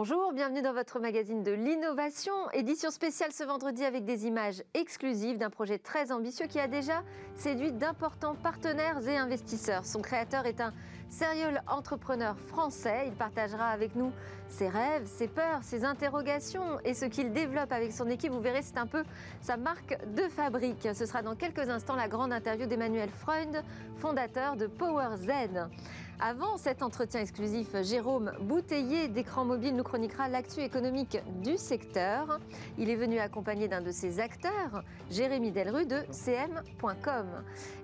Bonjour, bienvenue dans votre magazine de l'innovation, édition spéciale ce vendredi avec des images exclusives d'un projet très ambitieux qui a déjà séduit d'importants partenaires et investisseurs. Son créateur est un serial entrepreneur français. Il partagera avec nous ses rêves, ses peurs, ses interrogations et ce qu'il développe avec son équipe. Vous verrez, c'est un peu sa marque de fabrique. Ce sera dans quelques instants la grande interview d'Emmanuel Freund, fondateur de PowerZ. Avant cet entretien exclusif, Jérôme Bouteiller d'écran mobile nous chroniquera l'actu économique du secteur. Il est venu accompagné d'un de ses acteurs, Jérémy Delru de cm.com.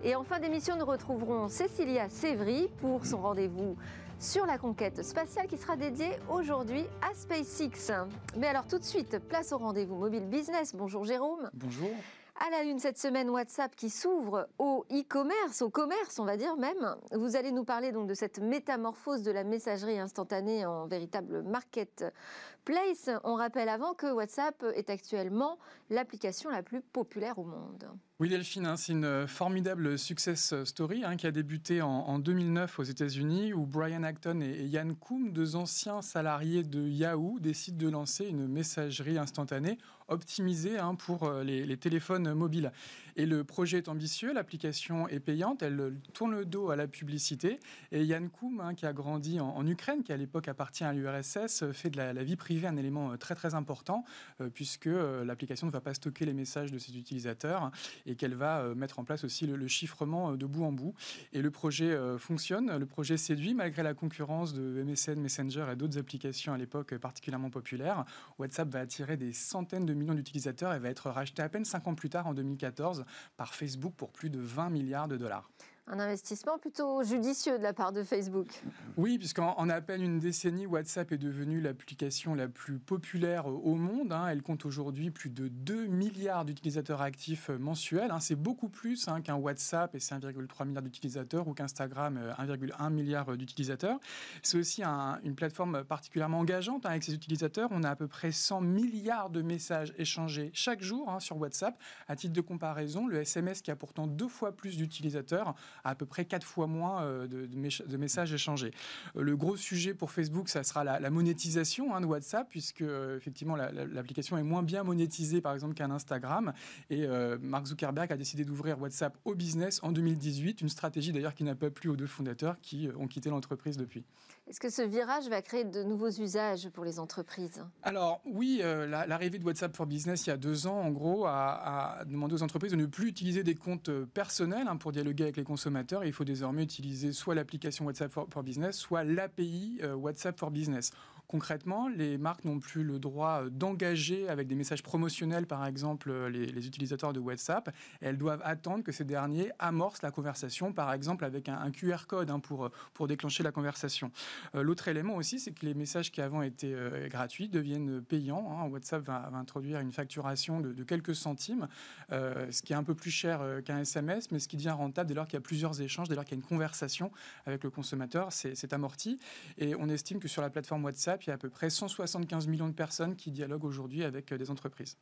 Et en fin d'émission, nous retrouverons Cécilia Sévry pour son rendez-vous sur la conquête spatiale qui sera dédié aujourd'hui à SpaceX. Mais alors tout de suite, place au rendez-vous mobile business. Bonjour Jérôme. Bonjour. À la une cette semaine, WhatsApp qui s'ouvre au e-commerce, au commerce, on va dire même. Vous allez nous parler donc de cette métamorphose de la messagerie instantanée en véritable marketplace. On rappelle avant que WhatsApp est actuellement l'application la plus populaire au monde. Oui, Delphine, hein, c'est une formidable success story hein, qui a débuté en, 2009 aux États-Unis, où Brian Acton et, Yann Koum, deux anciens salariés de Yahoo, décident de lancer une messagerie instantanée optimisée hein, pour euh, les, téléphones mobiles. Et le projet est ambitieux, l'application est payante, elle tourne le dos à la publicité. Et Yann Koum, qui a grandi en, Ukraine, qui à l'époque appartient à l'URSS, fait de la, vie privée un élément euh, très très important, euh, puisque l'application ne va pas stocker les messages de ses utilisateurs et qu'elle va euh, mettre en place aussi le, chiffrement euh, de bout en bout. Et le projet euh, fonctionne, le projet séduit malgré la concurrence de MSN, Messenger et d'autres applications à l'époque particulièrement populaires. WhatsApp va attirer des centaines de millions d'utilisateurs et va être racheté à peine 5 ans plus tard, en 2014, par Facebook pour plus de 20 milliards de dollars un investissement plutôt judicieux de la part de Facebook. Oui, puisqu'en à peine une décennie, WhatsApp est devenue l'application la plus populaire au monde. Hein. Elle compte aujourd'hui plus de 2 milliards d'utilisateurs actifs mensuels. Hein. C'est beaucoup plus hein, qu'un WhatsApp et c'est 1,3 milliard d'utilisateurs ou qu'Instagram, 1,1 euh, milliard d'utilisateurs. C'est aussi une plateforme particulièrement engageante avec ses utilisateurs. On a à peu près 100 milliards de messages échangés chaque jour sur WhatsApp. À titre de comparaison, le SMS qui a pourtant deux fois plus d'utilisateurs à, peu près quatre fois moins euh, de, messages échangés. Euh, le gros sujet pour Facebook, ça sera la, monétisation hein, de WhatsApp, puisque euh, effectivement l'application est moins bien monétisée, par exemple, qu'un Instagram. Et Mark Zuckerberg a décidé d'ouvrir WhatsApp au business en 2018, une stratégie d'ailleurs qui n'a pas plu aux deux fondateurs qui ont quitté l'entreprise depuis. Est-ce que ce virage va créer de nouveaux usages pour les entreprises? Alors oui, l'arrivée de WhatsApp for Business il y a deux ans, en gros, a, demandé aux entreprises de ne plus utiliser des comptes personnels hein, pour dialoguer avec les consommateurs il faut désormais utiliser soit l'application WhatsApp for, Business, soit l'API euh, WhatsApp for Business. Concrètement, les marques n'ont plus le droit euh, d'engager avec des messages promotionnels, par exemple, euh, les, utilisateurs de WhatsApp. elles doivent attendre que ces derniers amorcent la conversation, par exemple avec un, QR code hein, pour, pour déclencher la conversation. L'autre élément aussi, c'est que les messages qui avant étaient gratuits deviennent payants. Hein. WhatsApp va, introduire une facturation de quelques centimes, ce qui est un peu plus cher qu'un SMS, mais ce qui devient rentable dès lors qu'il y a plusieurs échanges, dès lors qu'il y a une conversation avec le consommateur, c'est amorti. Et on estime que sur la plateforme WhatsApp, il y a à peu près 175 millions de personnes qui dialoguent aujourd'hui avec euh, des entreprises.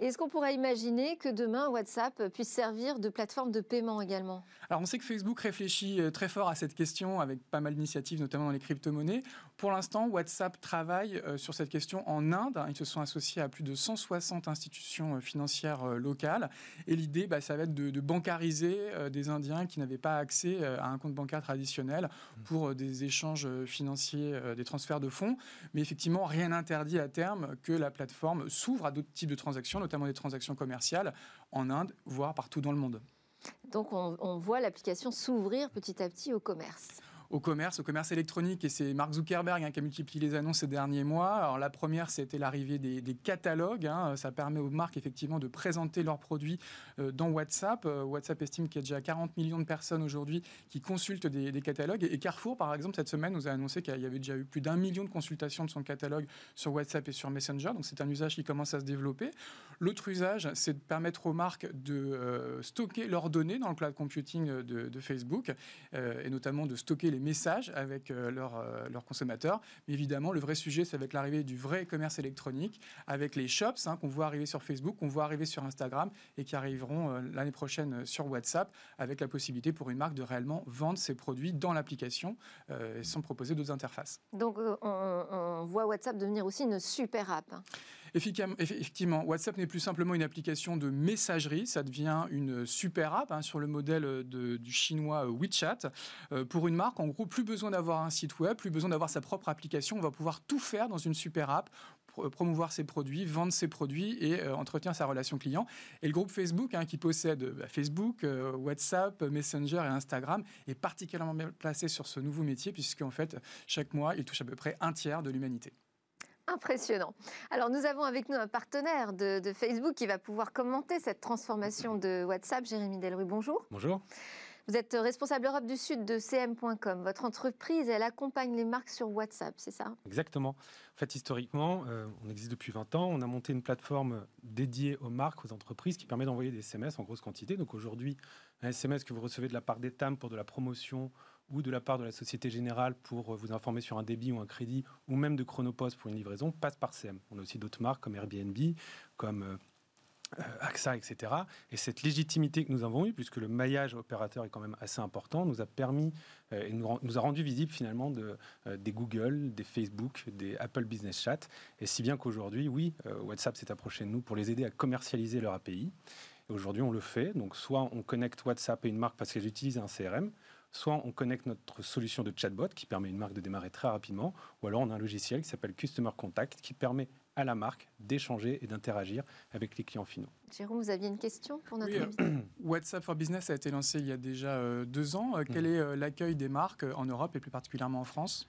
Est-ce qu'on pourrait imaginer que demain, WhatsApp puisse servir de plateforme de paiement également? Alors, on sait que Facebook réfléchit euh, très fort à cette question avec pas mal d'initiatives, notamment dans les crypto-monnaies. Pour l'instant, WhatsApp travaille euh, sur cette question en Inde. Ils se sont associés à plus de 160 institutions euh, financières locales. Et l'idée, bah, ça va être de, bancariser des Indiens qui n'avaient pas accès à un compte bancaire traditionnel pour des échanges financiers, des transferts de fonds. Mais effectivement, rien n'interdit à terme que la plateforme s'ouvre à d'autres types de transactions, notamment des transactions commerciales en Inde, voire partout dans le monde. Donc on, on voit l'application s'ouvrir petit à petit au commerce au commerce, au commerce électronique. Et c'est Mark Zuckerberg hein, qui a multiplié les annonces ces derniers mois. Alors la première, c'était l'arrivée des, catalogues. Hein. Ça permet aux marques effectivement de présenter leurs produits euh, dans WhatsApp. Euh, WhatsApp estime qu'il y a déjà 40 millions de personnes aujourd'hui qui consultent des, catalogues. Et, Carrefour, par exemple, cette semaine nous a annoncé qu'il y avait déjà eu plus d'un million de consultations de son catalogue sur WhatsApp et sur Messenger. Donc c'est un usage qui commence à se développer. L'autre usage, c'est de permettre aux marques de euh, stocker leurs données dans le cloud computing de, Facebook et notamment de stocker les messages avec leurs consommateurs. Mais évidemment, le vrai sujet, c'est avec l'arrivée du vrai commerce électronique, avec les shops hein, qu'on voit arriver sur Facebook, qu'on voit arriver sur Instagram et qui arriveront l'année prochaine sur WhatsApp, avec la possibilité pour une marque de réellement vendre ses produits dans l'application sans proposer d'autres interfaces. Donc on, voit WhatsApp devenir aussi une super app. Hein. Effectivement, WhatsApp n'est plus simplement une application de messagerie, ça devient une super app hein, sur le modèle du chinois WeChat. Euh, pour une marque, en gros, plus besoin d'avoir un site web, plus besoin d'avoir sa propre application, on va pouvoir tout faire dans une super app promouvoir ses produits, vendre ses produits et euh, entretenir sa relation client. Et le groupe Facebook, hein, qui possède bah, Facebook, euh, WhatsApp, Messenger et Instagram, est particulièrement bien placé sur ce nouveau métier, puisqu'en fait, chaque mois, il touche à peu près un tiers de l'humanité. Impressionnant. Alors nous avons avec nous un partenaire de, Facebook qui va pouvoir commenter cette transformation de WhatsApp. Jérémy Delru, bonjour. Bonjour. Vous êtes responsable Europe du Sud de CM.com. Votre entreprise, elle accompagne les marques sur WhatsApp, c'est ça? Exactement. En fait, historiquement, euh, on existe depuis 20 ans. On a monté une plateforme dédiée aux marques, aux entreprises, qui permet d'envoyer des SMS en grosse quantité. Donc aujourd'hui, un SMS que vous recevez de la part d'Etam pour de la promotion ou de la part de la Société Générale pour vous informer sur un débit ou un crédit, ou même de Chronopost pour une livraison, passe par CM. On a aussi d'autres marques comme Airbnb, comme euh, euh, AXA, etc. Et cette légitimité que nous avons eue, puisque le maillage opérateur est quand même assez important, nous a permis euh, et nous, a rendu visible finalement de, des Google, des Facebook, des Apple Business Chat. Et si bien qu'aujourd'hui, oui, WhatsApp s'est approché de nous pour les aider à commercialiser leur API. Et aujourd'hui, on le fait. Donc, soit on connecte WhatsApp et une marque parce qu'elles utilisent un CRM, soit on connecte notre solution de chatbot qui permet à une marque de démarrer très rapidement, ou alors on a un logiciel qui s'appelle Customer Contact qui permet à la marque d'échanger et d'interagir avec les clients finaux. Jérôme, vous aviez une question pour notre oui, WhatsApp for Business a été lancé il y a déjà euh, deux ans. Euh, quel mmh. est euh, l'accueil des marques en Europe et plus particulièrement en France?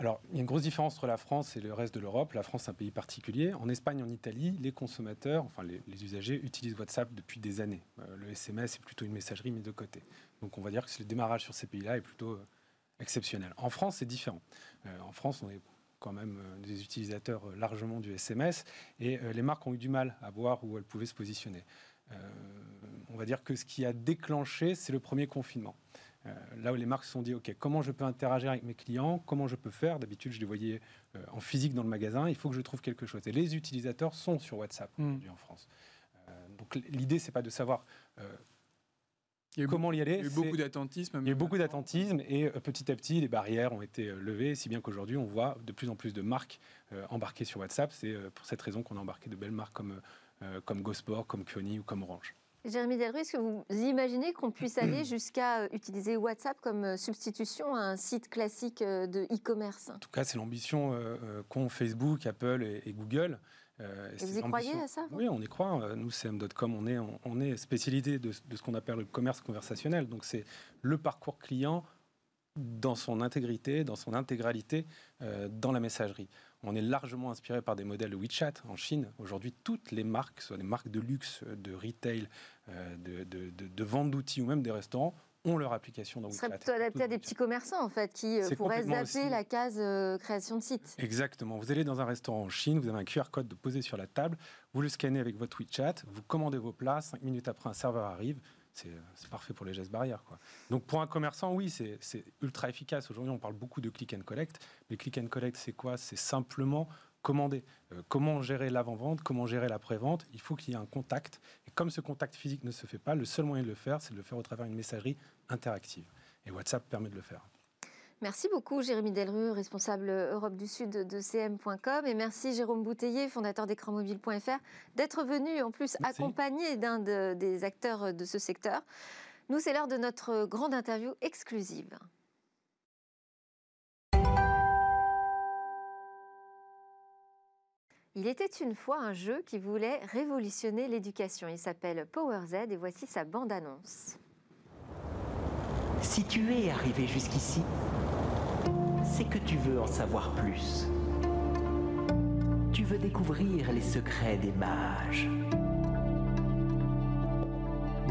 Alors, il y a une grosse différence entre la France et le reste de l'Europe. La France, est un pays particulier. En Espagne, en Italie, les consommateurs, enfin les, usagers, utilisent WhatsApp depuis des années. le SMS est plutôt une messagerie mise de côté. Donc on va dire que le démarrage sur ces pays-là est plutôt euh, exceptionnel. En France, c'est différent. Euh, en France, on est quand même euh, des utilisateurs largement du SMS et les marques ont eu du mal à voir où elles pouvaient se positionner. on va dire que ce qui a déclenché, c'est le premier confinement. Là où les marques se sont dit, OK, comment je peux interagir avec mes clients Comment je peux faire D'habitude, je les voyais en physique dans le magasin. Il faut que je trouve quelque chose. Et les utilisateurs sont sur WhatsApp mmh. en France. donc l'idée, c'est pas de savoir il y a eu comment y aller. Il y a eu beaucoup d'attentisme. Il y a eu beaucoup d'attentisme et euh, petit à petit, les barrières ont été euh, levées, si bien qu'aujourd'hui, on voit de plus en plus de marques euh, embarquées sur WhatsApp. C'est pour cette raison qu'on a embarqué de belles marques comme, comme GoSport, comme Kioni ou comme Orange. Jérémy Delru, est-ce que vous imaginez qu'on puisse aller jusqu'à utiliser WhatsApp comme substitution à un site classique de e-commerce? En tout cas, c'est l'ambition qu'ont Facebook, Apple et Google. Euh, vous y croyez à ça Oui, on y croit. Euh, nous, CM.com, on est, on, est spécialité de, ce qu'on appelle le commerce conversationnel. Donc, c'est le parcours client dans son intégrité, dans son intégralité, euh, dans la messagerie. On est largement inspiré par des modèles WeChat en Chine. Aujourd'hui, toutes les marques, soit des marques de luxe, de retail, de, de, de vente d'outils ou même des restaurants, ont leur application dans Ce serait plutôt adapté à des petits commerçants, en fait, qui euh, pourraient zapper la case euh, création de site. Exactement. Vous allez dans un restaurant en Chine, vous avez un QR code de poser sur la table, vous le scannez avec votre WeChat, vous commandez vos plats, cinq minutes après, un serveur arrive. C'est euh, parfait pour les gestes barrières. Quoi. Donc pour un commerçant, oui, c'est ultra efficace. Aujourd'hui, on parle beaucoup de click and collect. Mais click and collect, c'est quoi? C'est simplement commander. comment gérer l'avant-vente, comment gérer la pré-vente Il faut qu'il y ait un contact. Et comme ce contact physique ne se fait pas, le seul moyen de le faire, c'est de le faire au travers d'une messagerie interactive. Et WhatsApp permet de le faire. Merci beaucoup Jérémy Delru, responsable Europe du Sud de CM.com. Et merci Jérôme Bouteiller, fondateur d'écranmobile.fr, d'être venu en plus accompagné d'un des acteurs de ce secteur. Nous, c'est l'heure de notre grande interview exclusive. Il était une fois un jeu qui voulait révolutionner l'éducation. Il s'appelle Power Z et voici sa bande-annonce. Si tu es arrivé jusqu'ici, c'est que tu veux en savoir plus. Tu veux découvrir les secrets des mages.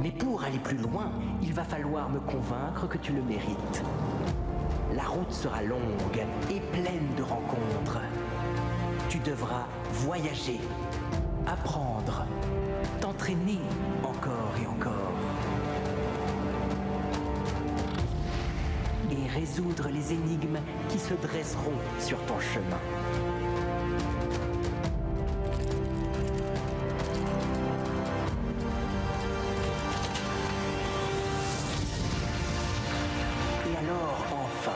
Mais pour aller plus loin, il va falloir me convaincre que tu le mérites. La route sera longue et pleine de rencontres. Tu devras voyager, apprendre, t'entraîner encore et encore. Résoudre les énigmes qui se dresseront sur ton chemin. Et alors, enfin,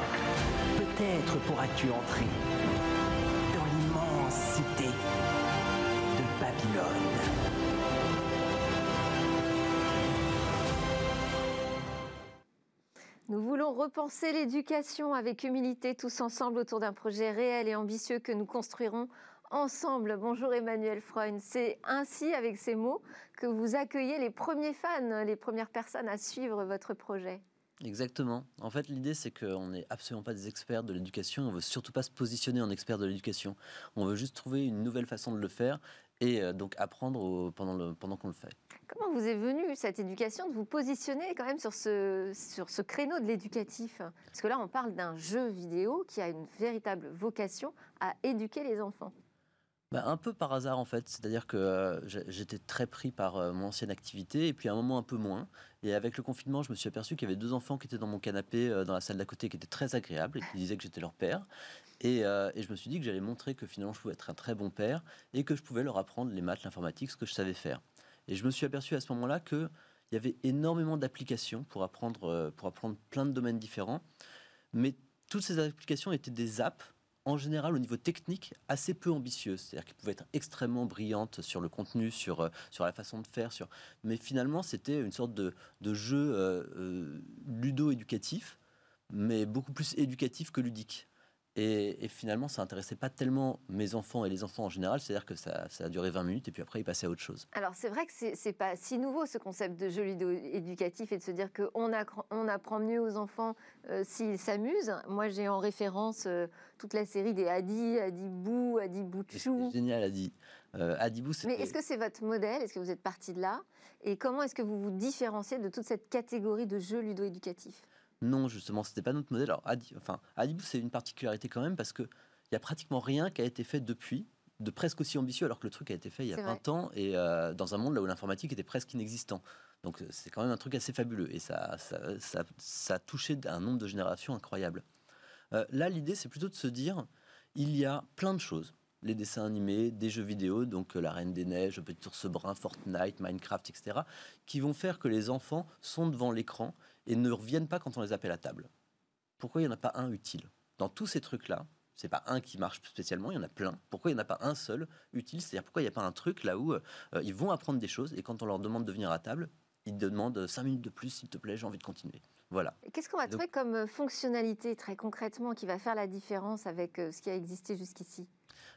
peut-être pourras-tu entrer repenser l'éducation avec humilité tous ensemble autour d'un projet réel et ambitieux que nous construirons ensemble. Bonjour Emmanuel Freund. C'est ainsi, avec ces mots, que vous accueillez les premiers fans, les premières personnes à suivre votre projet. Exactement. En fait, l'idée, c'est qu'on n'est absolument pas des experts de l'éducation. On veut surtout pas se positionner en expert de l'éducation. On veut juste trouver une nouvelle façon de le faire et euh, donc apprendre au- pendant, le, pendant qu'on le fait. Comment vous est venue cette éducation de vous positionner quand même sur ce, sur ce créneau de l'éducatif? Parce que là, on parle d'un jeu vidéo qui a une véritable vocation à éduquer les enfants. Bah, un peu par hasard en fait, c'est-à-dire que euh, j'étais très pris par euh, mon ancienne activité et puis à un moment un peu moins. Et avec le confinement, je me suis aperçu qu'il y avait deux enfants qui étaient dans mon canapé euh, dans la salle d'à côté qui étaient très agréables et qui disaient que j'étais leur père. Et, euh, et je me suis dit que j'allais montrer que finalement je pouvais être un très bon père et que je pouvais leur apprendre les maths, l'informatique, ce que je savais faire. Et je me suis aperçu à ce moment-là que il y avait énormément d'applications pour apprendre, euh, pour apprendre plein de domaines différents. Mais toutes ces applications étaient des apps en général au niveau technique assez peu ambitieuses, c'est-à-dire qu'elles pouvaient être extrêmement brillantes sur le contenu, sur, euh, sur la façon de faire, mais finalement c'était une sorte de, jeu ludo-éducatif, mais beaucoup plus éducatif que ludique. Et, et finalement, ça intéressait pas tellement mes enfants et les enfants en général, c'est-à-dire que ça, ça a duré 20 minutes et puis après ils passaient à autre chose. Alors c'est vrai que c'est c'est pas si nouveau ce concept de jeu vidéo éducatif et de se dire qu'on on apprend mieux aux enfants euh, s'ils s'amusent. Moi j'ai en référence euh, toute la série des Hadi, Hadibou, Et Hadibouchou. C'était génial, Adi. Euh, Adibou, Mais est-ce que c'est votre modèle? Est-ce que vous êtes parti de là? Et comment est-ce que vous vous différenciez de toute cette catégorie de jeux ludo-éducatifs Non, justement, c'était pas notre modèle. Alors, Adi, enfin, Adibou, c'est une particularité quand même parce que il y a pratiquement rien qui a été fait depuis de presque aussi ambitieux alors que le truc a été fait il y a C'est 20 ans et euh, dans un monde là où l'informatique était presque inexistant. Donc euh, c'est quand même un truc assez fabuleux et ça, ça, ça, ça a touché un nombre de générations incroyable. Euh, là, l'idée, c'est plutôt de se dire, il y a plein de choses. Les dessins animés, des jeux vidéo, donc euh, La Reine des Neiges, Petit Ours Brun, Fortnite, Minecraft, etc., qui vont faire que les enfants sont devant l'écran et ne reviennent pas quand on les appelle à table. Pourquoi il n'y en a pas un utile? Dans tous ces trucs-là, c'est pas un qui marche spécialement, il y en a plein. Pourquoi il n'y en a pas un seul utile? C'est-à-dire pourquoi il n'y a pas un truc là où euh, ils vont apprendre des choses et quand on leur demande de venir à table, ils demandent 5 minutes de plus, s'il te plaît, j'ai envie de continuer. Voilà. Qu'est-ce qu'on va Donc- trouver comme euh, fonctionnalité très concrètement qui va faire la différence avec euh, ce qui a existé jusqu'ici?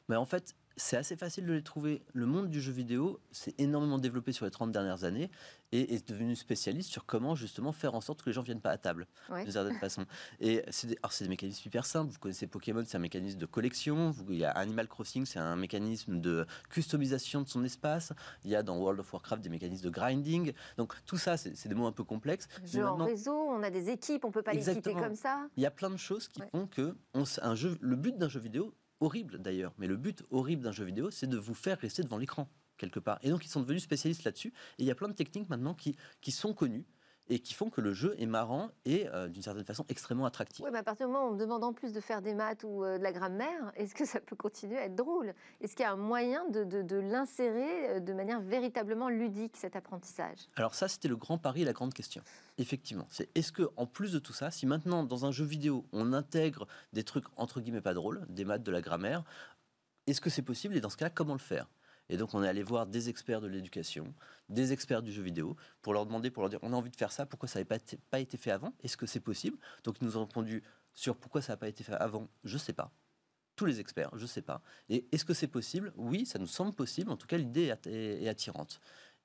Mais en fait, c'est assez facile de les trouver. Le monde du jeu vidéo s'est énormément développé sur les 30 dernières années et est devenu spécialiste sur comment justement faire en sorte que les gens viennent pas à table Ouais. d'une certaine façon. Et c'est des, alors c'est des mécanismes hyper simples. Vous connaissez Pokémon, c'est un mécanisme de collection. Vous- il y a Animal Crossing, c'est un mécanisme de customisation de son espace. Il y a dans World of Warcraft des mécanismes de grinding. Donc tout ça, c'est des mots un peu complexes. Jeu en réseau, on a des équipes, on peut pas les quitter Exactement. comme ça. il y a plein de choses qui Ouais. font que on s- un jeu, le but d'un jeu vidéo, horrible d'ailleurs, mais le but horrible d'un jeu vidéo, c'est de vous faire rester devant l'écran quelque part. Et donc ils sont devenus spécialistes là-dessus. Et il y a plein de techniques maintenant qui, qui sont connues et qui font que le jeu est marrant et euh, d'une certaine façon extrêmement attractif. Oui, mais à partir du moment où on me demande en plus de faire des maths ou euh, de la grammaire, est-ce que ça peut continuer à être drôle? Est-ce qu'il y a un moyen de, de- de l'insérer euh, de manière véritablement ludique, cet apprentissage? Alors ça, c'était le grand pari et la grande question. Effectivement, c'est est-ce que en plus de tout ça, si maintenant dans un jeu vidéo on intègre des trucs entre guillemets pas drôles, des maths, de la grammaire, est-ce que c'est possible et dans ce cas, comment le faire? Et donc on est allé voir des experts de l'éducation, des experts du jeu vidéo, pour leur demander, pour leur dire, on a envie de faire ça, pourquoi ça n'avait pas, été- fait avant? Est-ce que c'est possible? Donc ils nous ont répondu sur pourquoi ça n'a pas été fait avant, je sais pas. Tous les experts, je sais pas. Et est-ce que c'est possible? Oui, ça nous semble possible. En tout cas, l'idée est att- est est attirante.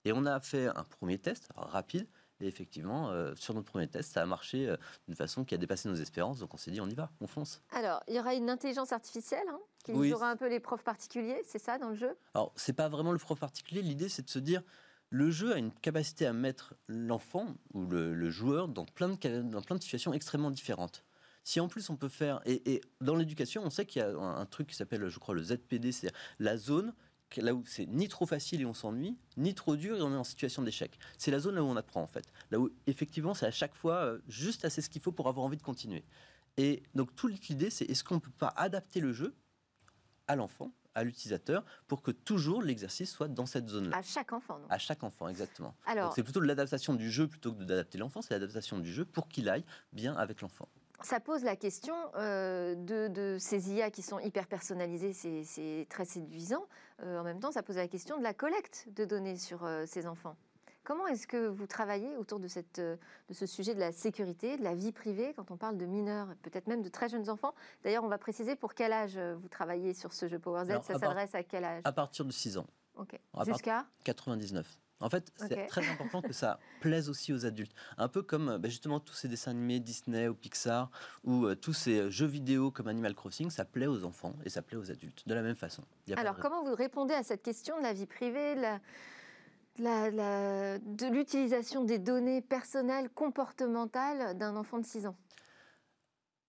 Et on a fait un premier test rapide. Et effectivement, euh, sur notre premier test, ça a marché euh, d'une façon qui a dépassé nos espérances. Donc on s'est dit, on y va, on fonce. Alors, il y aura une intelligence artificielle hein, qui Oui. jouera un peu les profs particuliers, c'est ça dans le jeu? Alors, c'est pas vraiment le prof particulier. L'idée, c'est de se dire, le jeu a une capacité à mettre l'enfant ou le, le joueur dans plein, de, dans plein de situations extrêmement différentes. Si en plus on peut faire. Et, et dans l'éducation, on sait qu'il y a un, un truc qui s'appelle, je crois, le ZPD, c'est la zone là où c'est ni trop facile et on s'ennuie, ni trop dur et on est en situation d'échec. C'est la zone là où on apprend en fait. Là où effectivement c'est à chaque fois euh, juste assez ce qu'il faut pour avoir envie de continuer. Et donc, toute l'idée, c'est est-ce qu'on ne peut pas adapter le jeu à l'enfant, à l'utilisateur, pour que toujours l'exercice soit dans cette zone-là? À chaque enfant, non À chaque enfant, exactement. Alors, c'est plutôt l'adaptation du jeu plutôt que d'adapter l'enfant, c'est l'adaptation du jeu pour qu'il aille bien avec l'enfant. Ça pose la question euh, de, de ces IA qui sont hyper personnalisées, c'est- très séduisant. Euh, en même temps, ça pose la question de la collecte de données sur euh, ces enfants. Comment est-ce que vous travaillez autour de, cette, de ce sujet de la sécurité, de la vie privée, quand on parle de mineurs, peut-être même de très jeunes enfants? D'ailleurs, on va préciser pour quel âge vous travaillez sur ce jeu Power Z. Alors, ça à s'adresse à quel âge? À partir de 6 ans, Ok. à Jusqu'à? 99. En fait, c'est très important que ça plaise aussi aux adultes. Un peu comme bah, justement tous ces dessins animés Disney ou Pixar ou euh, tous ces jeux vidéo comme Animal Crossing, ça plaît aux enfants et ça plaît aux adultes de la même façon. Alors, comment vous répondez à cette question de la vie privée, de la- de la- la- de l'utilisation des données personnelles, comportementales d'un enfant de 6 ans?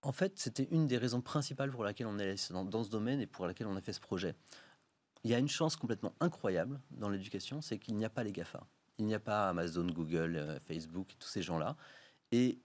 En fait, c'était une des raisons principales pour laquelle on est dans, dans ce domaine et pour laquelle on a fait ce projet. Il y a une chance complètement incroyable dans l'éducation, c'est qu'il n'y a pas les GAFA. Il n'y a pas Amazon, Google, euh, Facebook, tous ces gens-là. Et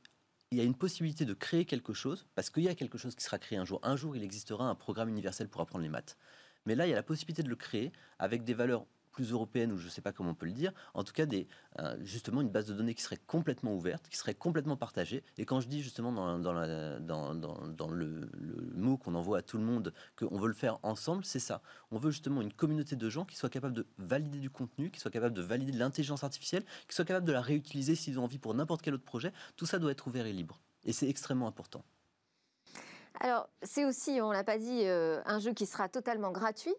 il y a une possibilité de créer quelque chose, parce qu'il y a quelque chose qui sera créé un jour. Un jour, il existera un programme universel pour apprendre les maths. Mais là, il y a la possibilité de le créer avec des valeurs plus européennes, ou je ne sais pas comment on peut le dire, en tout cas des, euh, justement une base de données qui serait complètement ouverte, qui serait complètement partagée. Et quand je dis justement dans, le, mot qu'on envoie à tout le monde qu'on veut le faire ensemble, c'est ça. On veut justement une communauté de gens qui soient capables de valider du contenu, qui soient capables de valider de l'intelligence artificielle, qui soient capables de la réutiliser s'ils ont envie pour n'importe quel autre projet. Tout ça doit être ouvert et libre. Et c'est extrêmement important. Alors, c'est aussi, on l'a pas dit, euh, un jeu qui sera totalement gratuit.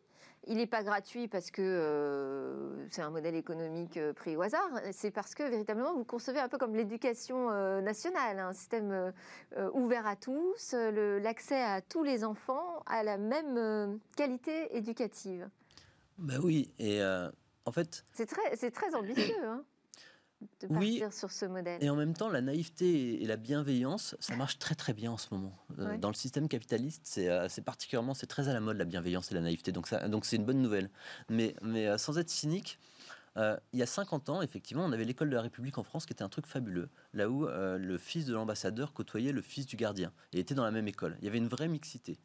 Il n'est pas gratuit parce que euh, c'est un modèle économique euh, pris au hasard. C'est parce que véritablement, vous concevez un peu comme l'éducation euh, nationale, un système ouvert à tous, l'accès à tous les enfants à la même qualité éducative. Ben oui, et euh, en fait, C'est très, c'est très ambitieux hein, de Oui. partir sur ce modèle. Et en même temps, la naïveté et la bienveillance, ça marche très très bien en ce moment. Euh, Ouais. Dans le système capitaliste, c'est euh, c'est particulièrement, c'est très à la mode la bienveillance et la naïveté. Donc ça, donc c'est une bonne nouvelle. Mais, mais euh, sans être cynique, euh, il y a 50 ans, effectivement, on avait l'école de la République en France qui était un truc fabuleux, là où euh, le fils de l'ambassadeur côtoyait le fils du gardien et était dans la même école. Il y avait une vraie mixité.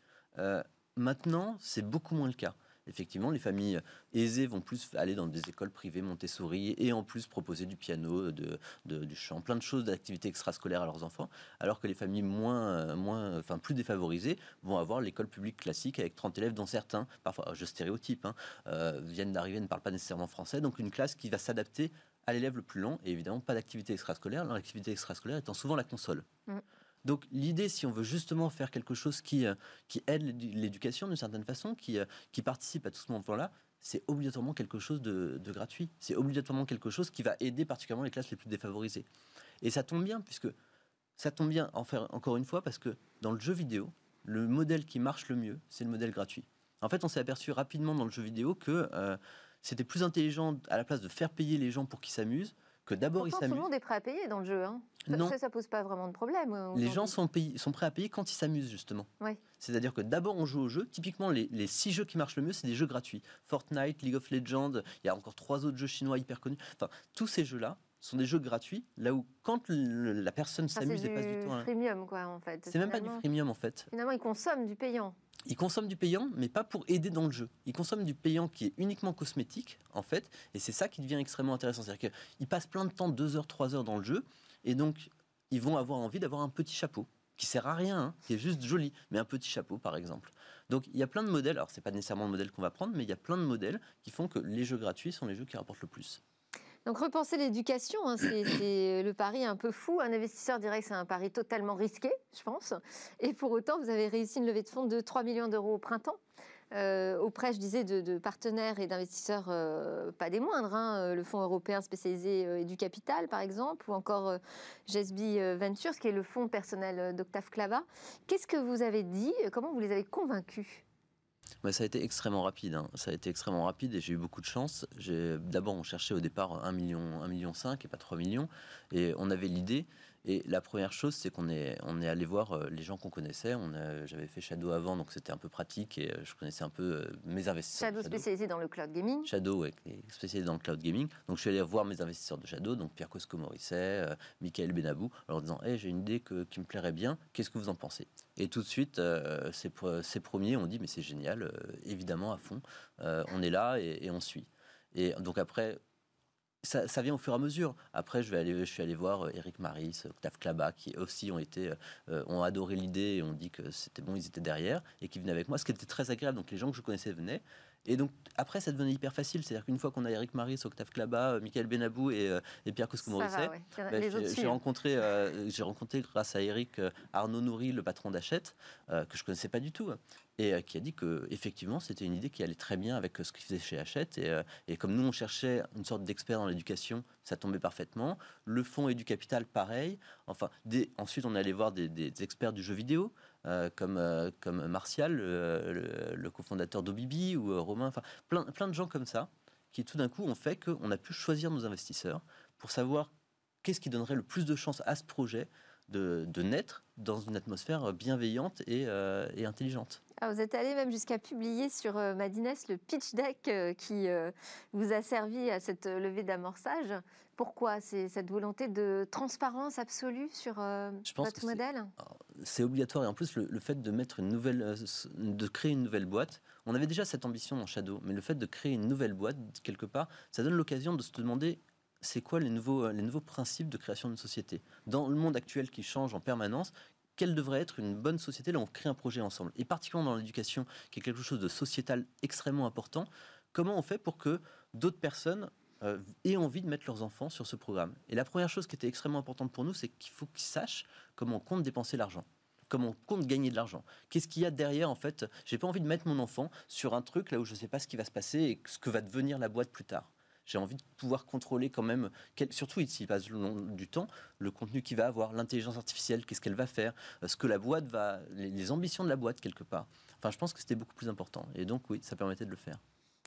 Maintenant, c'est beaucoup moins le cas. Effectivement, les familles aisées vont plus aller dans des écoles privées Montessori et en plus proposer du piano, de, du chant, plein de choses d'activités extrascolaires à leurs enfants, alors que les familles moins, moins, enfin plus défavorisées vont avoir l'école publique classique avec 30 élèves, dont certains, parfois je stéréotype, hein, euh, viennent d'arriver, ne parlent pas nécessairement français, donc une classe qui va s'adapter à l'élève le plus lent et évidemment pas d'activité extrascolaire, l'activité extrascolaire étant souvent la console. Mm. Donc l'idée, si on veut justement faire quelque chose qui, euh, aide l'édu- l'éducation d'une certaine façon, qui, euh, qui participe à tout ce mouvement-là, c'est obligatoirement quelque chose de, de gratuit. C'est obligatoirement quelque chose qui va aider particulièrement les classes les plus défavorisées. Et ça tombe bien, puisque ça tombe bien, en faire encore une fois, parce que dans le jeu vidéo, le modèle qui marche le mieux, c'est le modèle gratuit. En fait, on s'est aperçu rapidement dans le jeu vidéo que euh, c'était plus intelligent, à la place de faire payer les gens pour qu'ils s'amusent, que d'abord ils Pourtant, tout le s'amusent. monde est prêt à payer dans le jeu. Hein. Ça, Non. ça, ça pose pas vraiment de problème. euh, Les gens sont, payés- sont prêts à payer quand ils s'amusent, justement. Ouais. C'est-à-dire que d'abord, on joue au jeu. Typiquement, les, les six jeux qui marchent le mieux, c'est des jeux gratuits. Fortnite, League of Legends, il y a encore trois autres jeux chinois hyper connus. Enfin, tous ces jeux-là sont des jeux gratuits, là où quand le- la personne s'amuse c'est et passe du du temps... à- freemium, quoi, en fait. C'est même pas du freemium, en fait. Finalement, ils consomment du payant. Ils consomment du payant, mais pas pour aider dans le jeu. Ils consomment du payant qui est uniquement cosmétique, en fait, et c'est ça qui devient extrêmement intéressant. C'est-à-dire qu'ils passent plein de temps, deux heures, trois heures dans le jeu, et donc ils vont avoir envie d'avoir un petit chapeau qui sert à rien, hein, qui est juste joli, mais un petit chapeau par exemple. Donc il y a plein de modèles. Alors c'est pas nécessairement le modèle qu'on va prendre, mais il y a plein de modèles qui font que les jeux gratuits sont les jeux qui rapportent le plus. Donc, repenser l'éducation, hein, c'est le pari un peu fou. Un investisseur dirait que c'est un pari totalement risqué, je pense. Et pour autant, vous avez réussi une levée de fonds de 3 millions d'euros au printemps. euh, auprès, je disais, de, de partenaires et d'investisseurs euh, pas des moindres, hein, euh, le Fonds européen spécialisé euh, du capital, par exemple, ou encore euh, Ventures, qui est le fonds personnel d'Octave Clava. Qu'est-ce que vous avez dit Comment vous les avez convaincus? Ça a été extrêmement rapide. hein. Ça a été extrêmement rapide et j'ai eu beaucoup de chance. D'abord, on cherchait au départ 1 million, 1 million 5 et pas 3 millions. Et on avait l'idée. Et la première chose, c'est qu'on est, on est allé voir euh, les gens qu'on connaissait. On J'avais fait Shadow avant, donc c'était un peu pratique et euh, je connaissais un peu euh, mes investisseurs. Shadow spécialisé dans le cloud gaming. Shadow, est spécialisé dans le cloud gaming. Donc je suis allé voir mes investisseurs de Shadow, donc Pierre Cosco Morisset, Michael Benabou, en leur disant hey, j'ai une idée que- qui me plairait bien, qu'est-ce que vous en pensez? Et tout de suite, euh, ces, ces premiers ont dit mais c'est génial, euh, évidemment à fond, Euh, on est là et, et on suit. Et donc après. Ça, vient au fur et à mesure. Après, je, vais aller, je suis allé voir euh, Eric Maris, Octave Klaba, qui aussi ont, été, euh, ont adoré l'idée et ont dit que c'était bon, ils étaient derrière et qui venaient avec moi, ce qui était très agréable. Donc les gens que je connaissais venaient. Et donc, après, ça devenait hyper facile. C'est-à-dire qu'une fois qu'on a Eric Maris, Octave Klaba, euh, Michael Benabou et, euh, et Pierre va, ouais. Bah, j'ai- rencontré, euh, j'ai rencontré grâce à Eric Arnaud Nourri, le patron d'Hachette, euh, que je connaissais pas du tout, et euh, qui a dit que effectivement c'était une idée qui allait très bien avec ce qu'il faisait chez Hachette. Et, et comme nous on cherchait une sorte d'expert dans l'éducation, ça tombait parfaitement. Le fonds et du capital, pareil. Enfin, des- ensuite on allait voir des, des experts du jeu vidéo. Euh, comme, euh, comme Martial, le, cofondateur d'Obibi, ou euh, Romain, enfin plein, plein de gens comme ça, qui tout d'un coup ont fait qu'on a pu choisir nos investisseurs pour savoir qu'est-ce qui donnerait le plus de chances à ce projet de, de naître dans une atmosphère bienveillante et, et intelligente. Ah, vous êtes allé même jusqu'à publier sur euh, Madines le pitch deck euh, qui euh, vous a servi à cette euh, levée d'amorçage. Pourquoi? C'est cette volonté de transparence absolue sur Je pense votre modèle? C'est obligatoire et en plus le, le fait de mettre une nouvelle, de créer une nouvelle boîte, on avait déjà cette ambition dans Shadow, mais le fait de créer une nouvelle boîte quelque part, ça donne l'occasion de se demander c'est quoi les nouveaux, les nouveaux principes de création d'une société? Dans le monde actuel qui change en permanence. Quelle devrait être une bonne société Là, on crée un projet ensemble. Et particulièrement dans l'éducation, qui est quelque chose de sociétal extrêmement important, comment on fait pour que d'autres personnes euh, aient envie de mettre leurs enfants sur ce programme? Et la première chose qui était extrêmement importante pour nous, c'est qu'il faut qu'ils sachent comment on compte dépenser l'argent comment on compte gagner de l'argent. Qu'est-ce qu'il y a derrière en fait? J'ai pas envie de mettre mon enfant sur un truc là où je sais pas ce qui va se passer et ce que va devenir la boîte plus tard. J'ai envie de pouvoir contrôler quand même, quel- surtout s'il passe le long du temps, le contenu qu'il va avoir, l'intelligence artificielle, qu'est-ce qu'elle va faire, euh, ce que la boîte va, les, ambitions de la boîte quelque part. Enfin, je pense que c'était beaucoup plus important. Et donc, oui, ça permettait de le faire.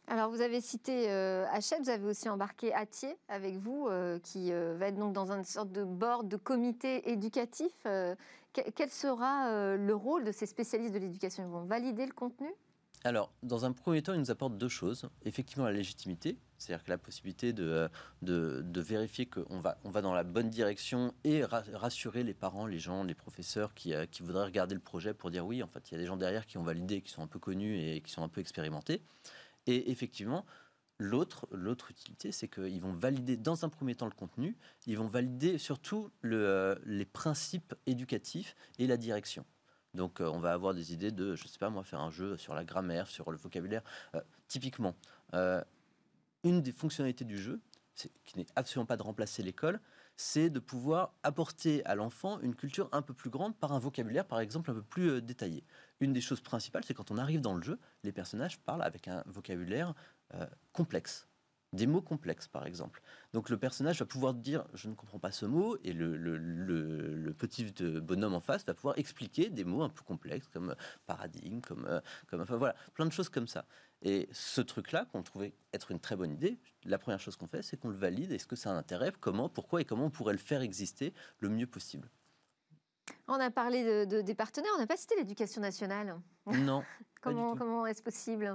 Alors, vous avez cité euh, Hachette, vous avez aussi embarqué Atier avec vous, euh, qui euh, va être donc dans une sorte de board de comité éducatif. Que- quel sera le rôle de ces spécialistes de l'éducation? Ils vont valider le contenu? Alors, dans un premier temps, il nous apporte deux choses. Effectivement, la légitimité, c'est-à-dire que la possibilité de, de, de vérifier qu'on va, on va dans la bonne direction et ra- rassurer les parents, les gens, les professeurs qui, euh, qui voudraient regarder le projet pour dire oui, en fait, il y a des gens derrière qui ont validé, qui sont un peu connus et qui sont un peu expérimentés. Et effectivement, l'autre, utilité, c'est qu'ils vont valider dans un premier temps le contenu, ils vont valider surtout euh, les principes éducatifs et la direction. Donc, euh, on va avoir des idées de, je sais pas moi, faire un jeu sur la grammaire, sur le vocabulaire. Euh, typiquement, euh, une des fonctionnalités du jeu, qui n'est absolument pas de remplacer l'école, c'est de pouvoir apporter à l'enfant une culture un peu plus grande par un vocabulaire, par exemple, un peu plus détaillé. Une des choses principales, c'est quand on arrive dans le jeu, les personnages parlent avec un vocabulaire complexe. Des mots complexes, par exemple. Donc le personnage va pouvoir dire je ne comprends pas ce mot et le, le- le- le petit bonhomme en face va pouvoir expliquer des mots un peu complexes comme euh, paradigme, comme, euh, comme enfin voilà, plein de choses comme ça. Et ce truc-là qu'on trouvait être une très bonne idée, la première chose qu'on fait, c'est qu'on le valide. Est-ce que ça a un intérêt? Comment? Pourquoi? Et comment on pourrait le faire exister le mieux possible? On a parlé de, de- des partenaires, on n'a pas cité l'éducation nationale. Non. Comment, comment est-ce possible?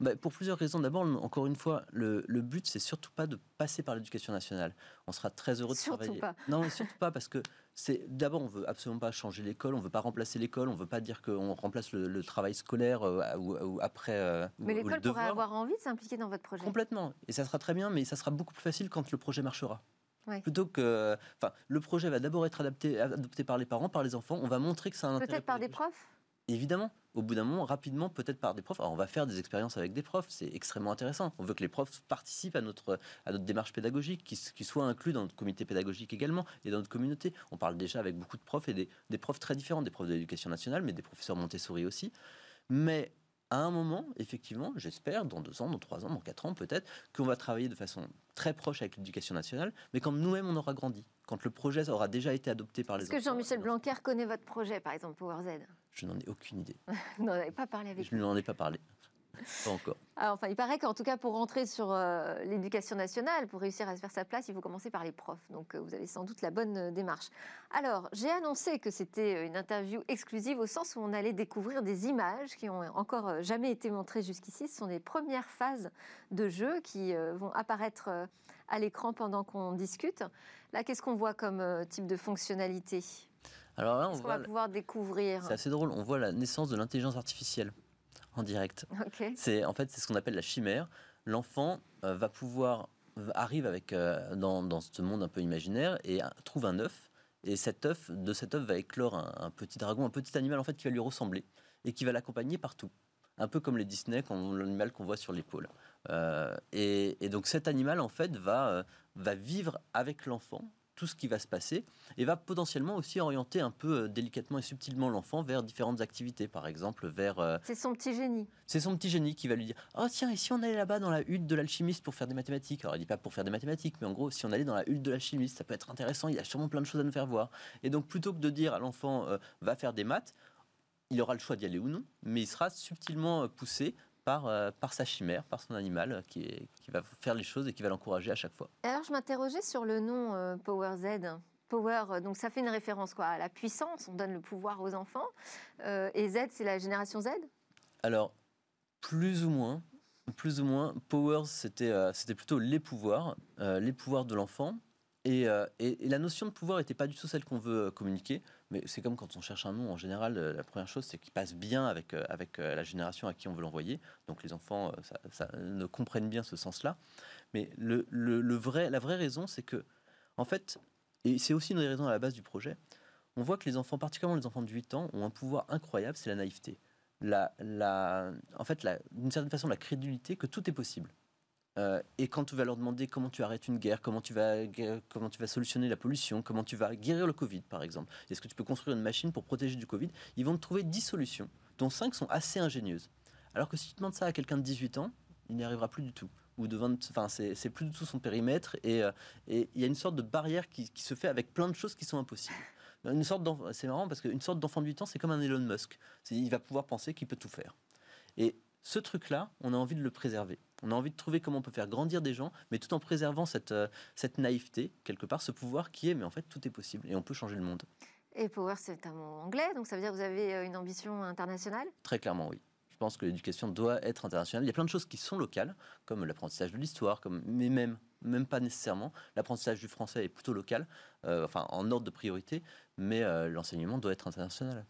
Bah, pour plusieurs raisons. D'abord, encore une fois, le, le but, c'est surtout pas de passer par l'éducation nationale. On sera très heureux de Surtout travailler. pas. Non, mais surtout pas, parce que c'est d'abord, on veut absolument pas changer l'école, on veut pas remplacer l'école, on veut pas dire qu'on remplace le, le travail scolaire euh, ou, ou après. euh, Mais l'école pourrait avoir envie de s'impliquer dans votre projet. Complètement. Et ça sera très bien, mais ça sera beaucoup plus facile quand le projet marchera. Ouais. Plutôt que. Enfin, le projet va d'abord être adapté, adopté par les parents, par les enfants. On va montrer que ça a un. Peut-être par des profs? Évidemment, au bout d'un moment, rapidement, peut-être par des profs. Alors, on va faire des expériences avec des profs, c'est extrêmement intéressant. On veut que les profs participent à notre, à notre démarche pédagogique, qu'ils soient inclus dans notre comité pédagogique également et dans notre communauté. On parle déjà avec beaucoup de profs et des, des profs très différents, des profs de l'éducation nationale, mais des professeurs Montessori aussi. Mais à un moment, effectivement, j'espère, dans deux ans, dans trois ans, dans quatre ans peut-être, qu'on va travailler de façon très proche avec l'éducation nationale, mais quand nous-mêmes on aura grandi, quand le projet aura déjà été adopté par les Est-ce que Jean-Michel Blanquer connaît votre projet, par exemple, PowerZ Je n'en ai aucune idée. Vous n'en avez pas parlé avec Je ne lui en ai pas parlé. Pas encore. Ah, enfin, il paraît qu'en tout cas, pour rentrer sur euh, l'éducation nationale, pour réussir à se faire sa place, il faut commencer par les profs. Donc, euh, vous avez sans doute la bonne euh, démarche. Alors, j'ai annoncé que c'était une interview exclusive au sens où on allait découvrir des images qui ont encore jamais été montrées jusqu'ici. Ce sont des premières phases de jeu qui vont apparaître à l'écran pendant qu'on discute. Là, qu'est-ce qu'on voit comme type de fonctionnalité? Alors là, on voit. va pouvoir découvrir C'est assez drôle. On voit la naissance de l'intelligence artificielle en direct. C'est en fait c'est ce qu'on appelle la chimère. L'enfant euh, va pouvoir arrive avec euh, dans, dans ce monde un peu imaginaire et euh, trouve un œuf et cet œuf de cet œuf va éclore un, un petit dragon, un petit animal en fait qui va lui ressembler et qui va l'accompagner partout. Un peu comme les Disney, quand l'animal qu'on voit sur l'épaule. Euh, et, et donc cet animal en fait va va vivre avec l'enfant tout ce qui va se passer et va potentiellement aussi orienter un peu euh, délicatement et subtilement l'enfant vers différentes activités, par exemple vers euh, C'est son petit génie. c'est son petit génie qui va lui dire Oh, tiens, et si on allait là-bas dans la hutte de l'alchimiste pour faire des mathématiques? Alors, il dit pas pour faire des mathématiques, mais en gros, si on allait dans la hutte de l'alchimiste, ça peut être intéressant, il y a sûrement plein de choses à nous faire voir. Et donc, plutôt que de dire à l'enfant euh, Va faire des maths, il aura le choix d'y aller ou non, mais il sera subtilement poussé par, euh, par sa chimère, par son animal, euh, qui, est- qui va faire les choses et qui va l'encourager à chaque fois. Alors, je m'interrogeais sur le nom euh, Power Z. Power, euh, donc ça fait une référence quoi à la puissance, on donne le pouvoir aux enfants. Euh, et Z, c'est la génération Z? Alors, plus ou moins, plus ou moins, Powers, c'était plutôt les pouvoirs, les pouvoirs de l'enfant. Et, euh, et- la notion de pouvoir n'était pas du tout celle qu'on veut euh, communiquer, mais c'est comme quand on cherche un nom, en général, euh, la première chose, c'est qu'il passe bien avec, avec la génération à qui on veut l'envoyer. Donc les enfants ne comprennent bien ce sens-là. Mais le, vrai, la vraie raison, c'est que, en fait, et c'est aussi une des raisons à la base du projet, on voit que les enfants, particulièrement les enfants de 8 ans, ont un pouvoir incroyable, c'est la naïveté la, la, en fait, d'une certaine façon, la crédulité que tout est possible. Euh, et quand tu vas leur demander comment tu arrêtes une guerre, comment tu vas, comment tu vas solutionner la pollution, comment tu vas guérir le Covid, par exemple, est-ce que tu peux construire une machine pour protéger du Covid Ils vont te trouver 10 solutions, dont 5 sont assez ingénieuses. Alors que si tu demandes ça à quelqu'un de 18 ans, il n'y arrivera plus du tout. Ou de 20, enfin, c'est plus du tout son périmètre. Et euh, et il y a une sorte de barrière qui, se fait avec plein de choses qui sont impossibles. Une sorte c'est marrant parce qu'une sorte d'enfant de 8 ans, c'est comme un Elon Musk. Il va pouvoir penser qu'il peut tout faire. Et ce truc-là, on a envie de le préserver. On a envie de trouver comment on peut faire grandir des gens, mais tout en préservant cette, euh, cette naïveté, quelque part, ce pouvoir qui est, mais en fait, tout est possible et on peut changer le monde. Et Power, c'est un mot anglais, donc ça veut dire que vous avez euh, une ambition internationale? Très clairement, oui. Je pense que l'éducation doit être internationale. Il y a plein de choses qui sont locales, comme l'apprentissage de l'histoire, comme, mais même, même pas nécessairement. L'apprentissage du français est plutôt local, euh, enfin en ordre de priorité, mais euh, l'enseignement doit être international.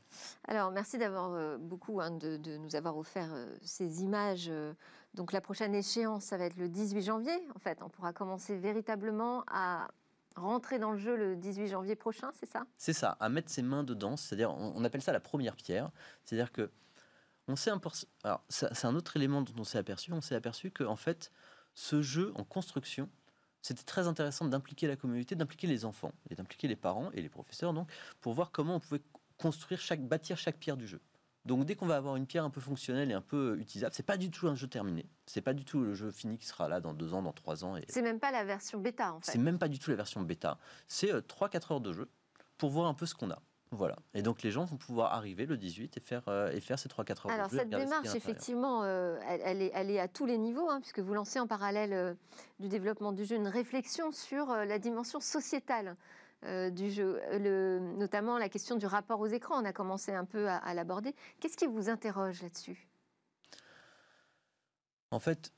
Alors, merci d'avoir euh, beaucoup, hein, de, de nous avoir offert ces images. Donc, la prochaine échéance, ça va être le 18 janvier. En fait, on pourra commencer véritablement à rentrer dans le jeu le 18 janvier prochain, c'est ça? C'est ça, à mettre ses mains dedans, c'est-à-dire on, appelle ça la première pierre, c'est-à-dire que on alors c'est un autre élément dont on s'est aperçu, on s'est aperçu que en fait ce jeu en construction, c'était très intéressant d'impliquer la communauté, d'impliquer les enfants et d'impliquer les parents et les professeurs donc pour voir comment on pouvait construire chaque bâtir chaque pierre du jeu. Donc dès qu'on va avoir une pierre un peu fonctionnelle et un peu utilisable, c'est pas du tout un jeu terminé, c'est pas du tout le jeu fini qui sera là dans deux ans, dans trois ans et C'est même pas la version bêta, en fait. c'est même pas du tout la version bêta. C'est 3-4 heures de jeu pour voir un peu ce qu'on a. Voilà. Et donc les gens vont pouvoir arriver le 18 et faire, euh, et faire ces 3-4 heures Alors de jeu. et cette démarche, effectivement, euh, elle, est, elle est à tous les niveaux, hein, puisque vous lancez en parallèle euh, du développement du jeu une réflexion sur euh, la dimension sociétale euh, du jeu, Euh, notamment la question du rapport aux écrans. On a commencé un peu à, l'aborder. Qu'est-ce qui vous interroge là-dessus? En fait,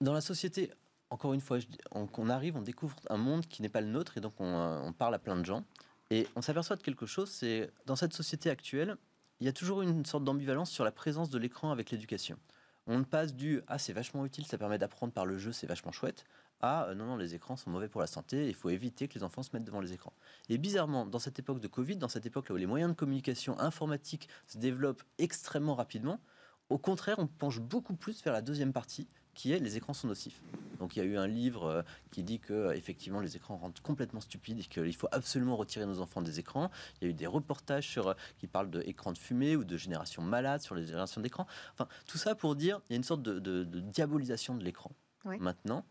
dans la société, encore une fois, on, on arrive, on découvre un monde qui n'est pas le nôtre et donc on, euh, on parle à plein de gens. Et on s'aperçoit de quelque chose, c'est dans cette société actuelle, il y a toujours une sorte d'ambivalence sur la présence de l'écran avec l'éducation. On passe du ah c'est vachement utile, ça permet d'apprendre par le jeu, c'est vachement chouette, à euh, non non les écrans sont mauvais pour la santé, il faut éviter que les enfants se mettent devant les écrans. Et bizarrement, dans cette époque de Covid, dans cette époque là où les moyens de communication informatique se développent extrêmement rapidement, au contraire, on penche beaucoup plus vers la deuxième partie, qui est les écrans sont nocifs. Donc il y a eu un livre euh, qui dit que euh, effectivement les écrans rendent complètement stupides et qu'il faut absolument retirer nos enfants des écrans. Il y a eu des reportages sur, qui parlent d'écrans de fumée ou de génération malade sur les générations d'écran. Enfin, tout ça pour dire il y a une sorte de, de- de diabolisation de l'écran Oui. maintenant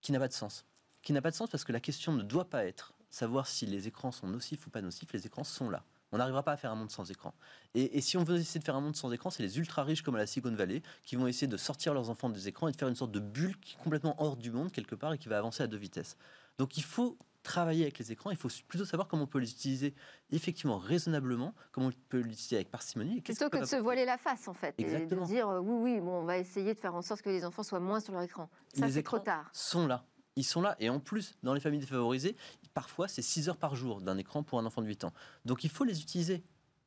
qui n'a pas de sens. Qui n'a pas de sens parce que la question ne doit pas être savoir si les écrans sont nocifs ou pas nocifs. Les écrans sont là. On n'arrivera pas à faire un monde sans écran. Et, si on veut essayer de faire un monde sans écran, c'est les ultra riches comme à la Silicon Valley qui vont essayer de sortir leurs enfants des écrans et de faire une sorte de bulle qui complètement hors du monde quelque part et qui va avancer à deux vitesses. Donc il faut travailler avec les écrans, il faut plutôt savoir comment on peut les utiliser effectivement raisonnablement, comment on peut les utiliser avec parcimonie. Plutôt que de se voiler la face en fait, Exactement. et de dire euh, oui, oui, bon, on va essayer de faire en sorte que les enfants soient moins sur leur écran. Ça, c'est trop tard. sont là. Ils sont là. Et en plus, dans les familles défavorisées, parfois, c'est 6 heures par jour d'un écran pour un enfant de 8 ans. Donc il faut les utiliser.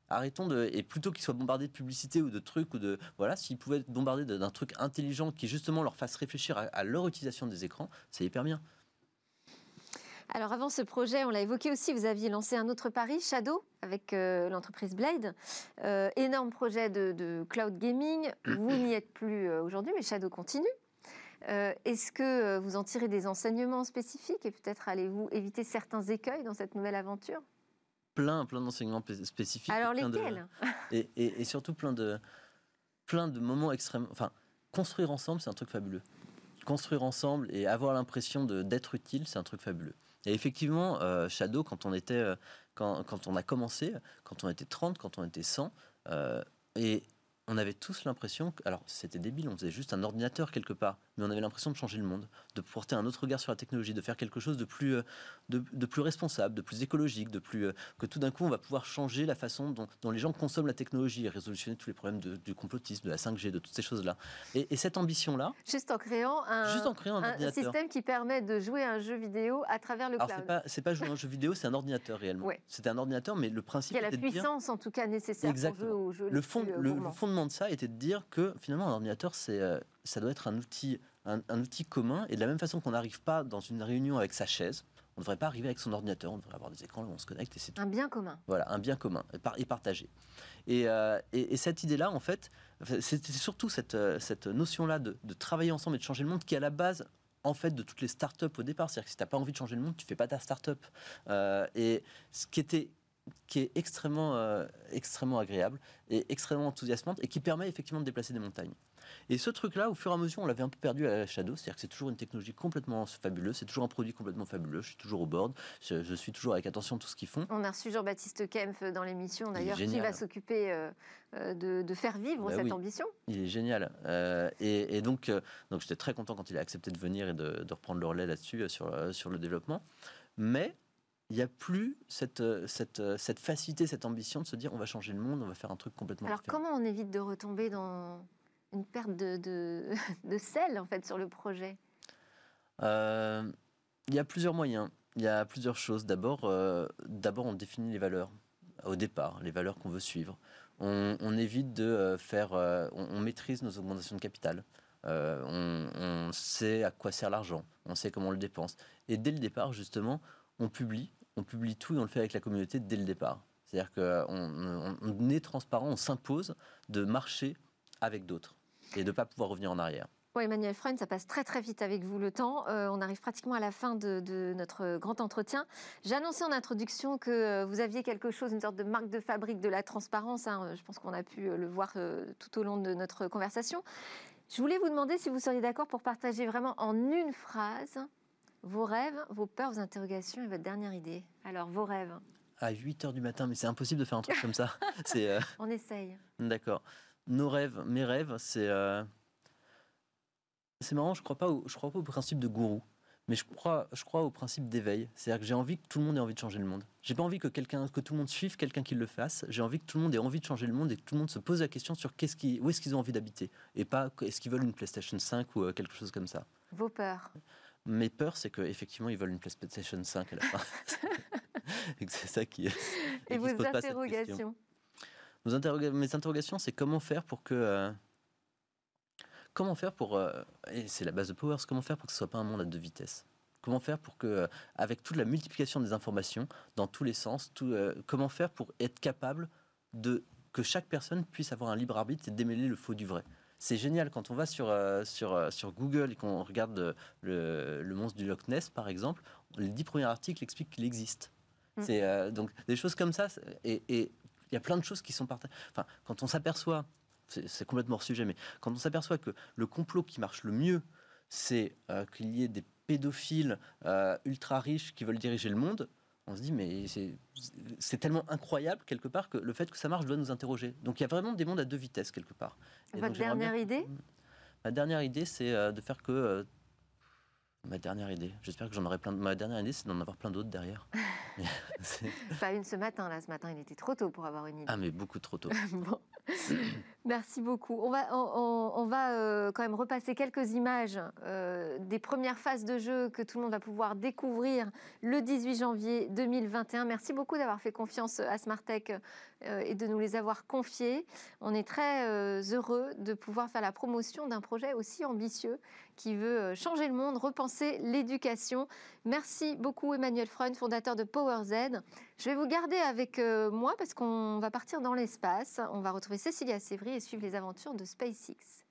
Arrêtons de. Et plutôt qu'ils soient bombardés de publicité ou de trucs, ou de. Voilà, s'ils pouvaient être bombardés d'un truc intelligent qui justement leur fasse réfléchir à leur utilisation des écrans, c'est hyper bien. Alors avant ce projet, on l'a évoqué aussi, vous aviez lancé un autre pari, Shadow, avec euh, l'entreprise Blade. Euh, énorme projet de, cloud gaming. Vous n'y êtes plus euh, aujourd'hui, mais Shadow continue. Est-ce que vous en tirez des enseignements spécifiques et peut-être allez-vous éviter certains écueils dans cette nouvelle aventure? Plein, plein d'enseignements spécifiques. Alors lesquels? et, et, surtout plein de, plein de moments extrêmement... Enfin, construire ensemble, c'est un truc fabuleux. Construire ensemble et avoir l'impression d'être utile, c'est un truc fabuleux. Et effectivement, euh, Shadow, quand on était, euh, quand, on a commencé, quand on était 30, quand on était 100, euh, et on avait tous l'impression, que, alors c'était débile, on faisait juste un ordinateur quelque part, mais on avait l'impression de changer le monde, de porter un autre regard sur la technologie, de faire quelque chose de plus, euh, de, plus responsable, de plus écologique, de plus euh, que tout d'un coup on va pouvoir changer la façon dont, les gens consomment la technologie et résolutionner tous les problèmes du complotisme, de la 5G, de toutes ces choses-là. Et, cette ambition-là, juste en créant un, juste en créant un, système qui permet de jouer à un jeu vidéo à travers le cloud. Alors c'est pas, pas jouer à un jeu vidéo, c'est un ordinateur réellement. C'était un ordinateur, mais le principe. Il y a la puissance en tout cas nécessaire pour jouer au jeu. Le, fond, le, le, fondement de ça était de dire que finalement un ordinateur, c'est, euh, ça doit être un outil un, outil commun. Et de la même façon qu'on n'arrive pas dans une réunion avec sa chaise, on ne devrait pas arriver avec son ordinateur, on devrait avoir des écrans où on se connecte et c'est Un bien commun. Voilà, un bien commun et partagé. Et, euh, et, cette idée-là, en fait, c'était surtout cette, euh, cette notion-là de, travailler ensemble et de changer le monde qui est à la base en fait de toutes les startups au départ. C'est-à-dire que si tu n'as pas envie de changer le monde, tu fais pas ta startup. Euh, et ce qui était qui est extrêmement, euh, extrêmement agréable et extrêmement enthousiasmante et qui permet effectivement de déplacer des montagnes. Et ce truc-là, au fur et à mesure, on l'avait un peu perdu à la Shadow, c'est-à-dire que c'est toujours une technologie complètement fabuleuse, c'est toujours un produit complètement fabuleux, je suis toujours au board, je, suis toujours avec attention tout ce qu'ils font. On a reçu Jean-Baptiste Kempf dans l'émission d'ailleurs, qui va s'occuper euh, euh, de, faire vivre bah cette ambition. Il est génial. et, donc, donc j'étais très content quand il a accepté de venir et de, de reprendre le relais là-dessus, sur, sur le développement. Mais il n'y a plus cette, euh, cette, euh, cette, facilité, cette ambition de se dire on va changer le monde, on va faire un truc complètement Alors comment on évite de retomber dans une perte de, sel en fait sur le projet euh, Il y a plusieurs moyens, il y a plusieurs choses. D'abord, d'abord on définit les valeurs au départ, les valeurs qu'on veut suivre. On, évite de faire, on, maîtrise nos augmentations de capital. on, on sait à quoi sert l'argent, on sait comment on le dépense. Et dès le départ, justement, on publie on publie tout et on le fait avec la communauté dès le départ. C'est-à-dire qu'on on, est transparent, on s'impose de marcher avec d'autres et de ne pas pouvoir revenir en arrière. Oui, Emmanuel Freund, ça passe très très vite avec vous le temps. Euh, on arrive pratiquement à la fin de, notre grand entretien. J'ai annoncé en introduction que euh, vous aviez quelque chose, une sorte de marque de fabrique de la transparence. Hein. Je pense qu'on a pu euh, le voir tout au long de notre conversation. Je voulais vous demander si vous seriez d'accord pour partager vraiment en une phrase vos rêves, vos peurs, vos interrogations et votre dernière idée. Alors, vos rêves À 8 h du matin, mais c'est impossible de faire un truc comme ça. Euh, On essaye. D'accord. Nos rêves, mes rêves, c'est. Euh, c'est marrant, je crois pas je crois pas au principe de gourou, mais je crois, je crois au principe d'éveil. C'est-à-dire que j'ai envie que tout le monde ait envie de changer le monde. J'ai pas envie que quelqu'un, que tout le monde suive quelqu'un qui le fasse. J'ai envie que tout le monde ait envie de changer le monde et que tout le monde se pose la question sur qu'est-ce qui, où est-ce qu'ils ont envie d'habiter et pas est-ce qu'ils veulent une PlayStation 5 ou euh, quelque chose comme ça. Vos peurs. Mes peurs, c'est qu'effectivement, ils veulent une PlayStation 5 à la fin. c'est ça qui. Et, vos interrogations Mes interrogations, c'est comment faire pour que. Euh, comment faire pour. Euh, et c'est la base de Powers, comment faire pour que ce soit pas un monde à deux vitesses? Comment faire pour que, euh, avec toute la multiplication des informations dans tous les sens, tout, comment faire pour être capable de que chaque personne puisse avoir un libre arbitre et démêler le faux du vrai? C'est génial quand on va sur, euh, sur, euh, sur Google et qu'on regarde le, le, monstre du Loch Ness, par exemple, les dix premiers articles expliquent qu'il existe. Mm. C'est donc des choses comme ça. Et il y a plein de choses qui sont partagées. Enfin, quand on s'aperçoit, c'est complètement hors sujet, mais quand on s'aperçoit que le complot qui marche le mieux, c'est qu'il y ait des pédophiles ultra riches qui veulent diriger le monde, on se dit, mais c'est tellement incroyable quelque part que le fait que ça marche doit nous interroger. Donc il y a vraiment des mondes à deux vitesses quelque part. Votre dernière idée? Ma dernière idée, c'est euh, de faire que euh, Ma dernière idée, j'espère que j'en aurai plein. Ma dernière idée, c'est d'en avoir plein d'autres derrière. Pas une ce matin, là. Ce matin, il était trop tôt pour avoir une idée. Ah, mais beaucoup trop tôt. Merci beaucoup. On va, euh, quand même repasser quelques images euh, des premières phases de jeu que tout le monde va pouvoir découvrir le 18 janvier 2021. Merci beaucoup d'avoir fait confiance à Smartech euh, et de nous les avoir confiées. On est très heureux de pouvoir faire la promotion d'un projet aussi ambitieux qui veut changer le monde, repenser l'éducation. Merci beaucoup Emmanuel Freund, fondateur de PowerZ. Je vais vous garder avec moi parce qu'on va partir dans l'espace. On va retrouver Cécilia Sévry et suivre les aventures de SpaceX.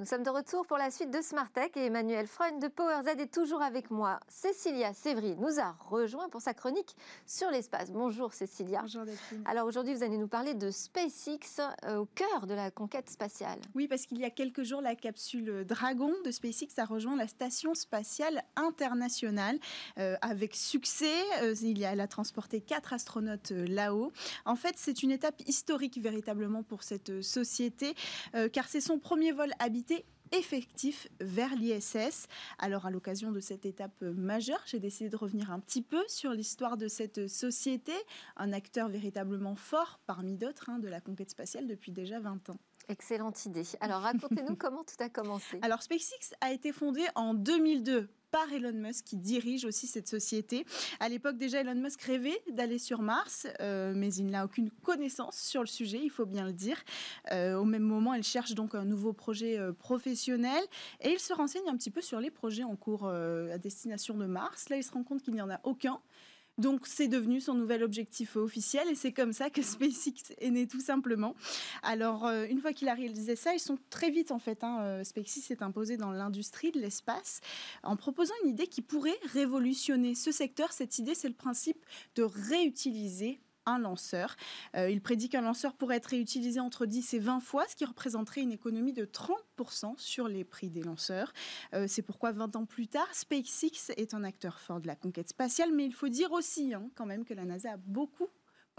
Nous sommes de retour pour la suite de Smart Tech et Emmanuel Freund de PowerZ est toujours avec moi. Cécilia Sévry nous a rejoint pour sa chronique sur l'espace. Bonjour Cécilia. Bonjour Delphine. Alors aujourd'hui, vous allez nous parler de SpaceX euh, au cœur de la conquête spatiale. Oui, parce qu'il y a quelques jours, la capsule Dragon de SpaceX a rejoint la station spatiale internationale euh, avec succès. Euh, il y a, elle a transporté quatre astronautes là-haut. En fait, c'est une étape historique véritablement pour cette société, car c'est son premier vol habité effectif vers l'ISS. Alors à l'occasion de cette étape majeure, j'ai décidé de revenir un petit peu sur l'histoire de cette société, un acteur véritablement fort parmi d'autres hein, de la conquête spatiale depuis déjà 20 ans. Excellente idée. Alors racontez-nous comment tout a commencé. Alors SpaceX a été fondé en 2002 par Elon Musk qui dirige aussi cette société. À l'époque déjà, Elon Musk rêvait d'aller sur Mars, euh, mais il n'a aucune connaissance sur le sujet, il faut bien le dire. Euh, au même moment, il cherche donc un nouveau projet euh, professionnel et il se renseigne un petit peu sur les projets en cours à destination de Mars. Là, il se rend compte qu'il n'y en a aucun. Donc c'est devenu son nouvel objectif officiel et c'est comme ça que SpaceX est né tout simplement. Alors euh, une fois qu'il a réalisé ça, ils sont très vite en fait. Hein, euh, SpaceX s'est imposé dans l'industrie de l'espace en proposant une idée qui pourrait révolutionner ce secteur. Cette idée, c'est le principe de réutiliser un lanceur. Euh, il prédit qu'un lanceur pourrait être réutilisé entre 10 et 20 fois, ce qui représenterait une économie de 30% sur les prix des lanceurs. Euh, c'est pourquoi 20 ans plus tard, SpaceX est un acteur fort de la conquête spatiale, mais il faut dire aussi hein, quand même que la NASA a beaucoup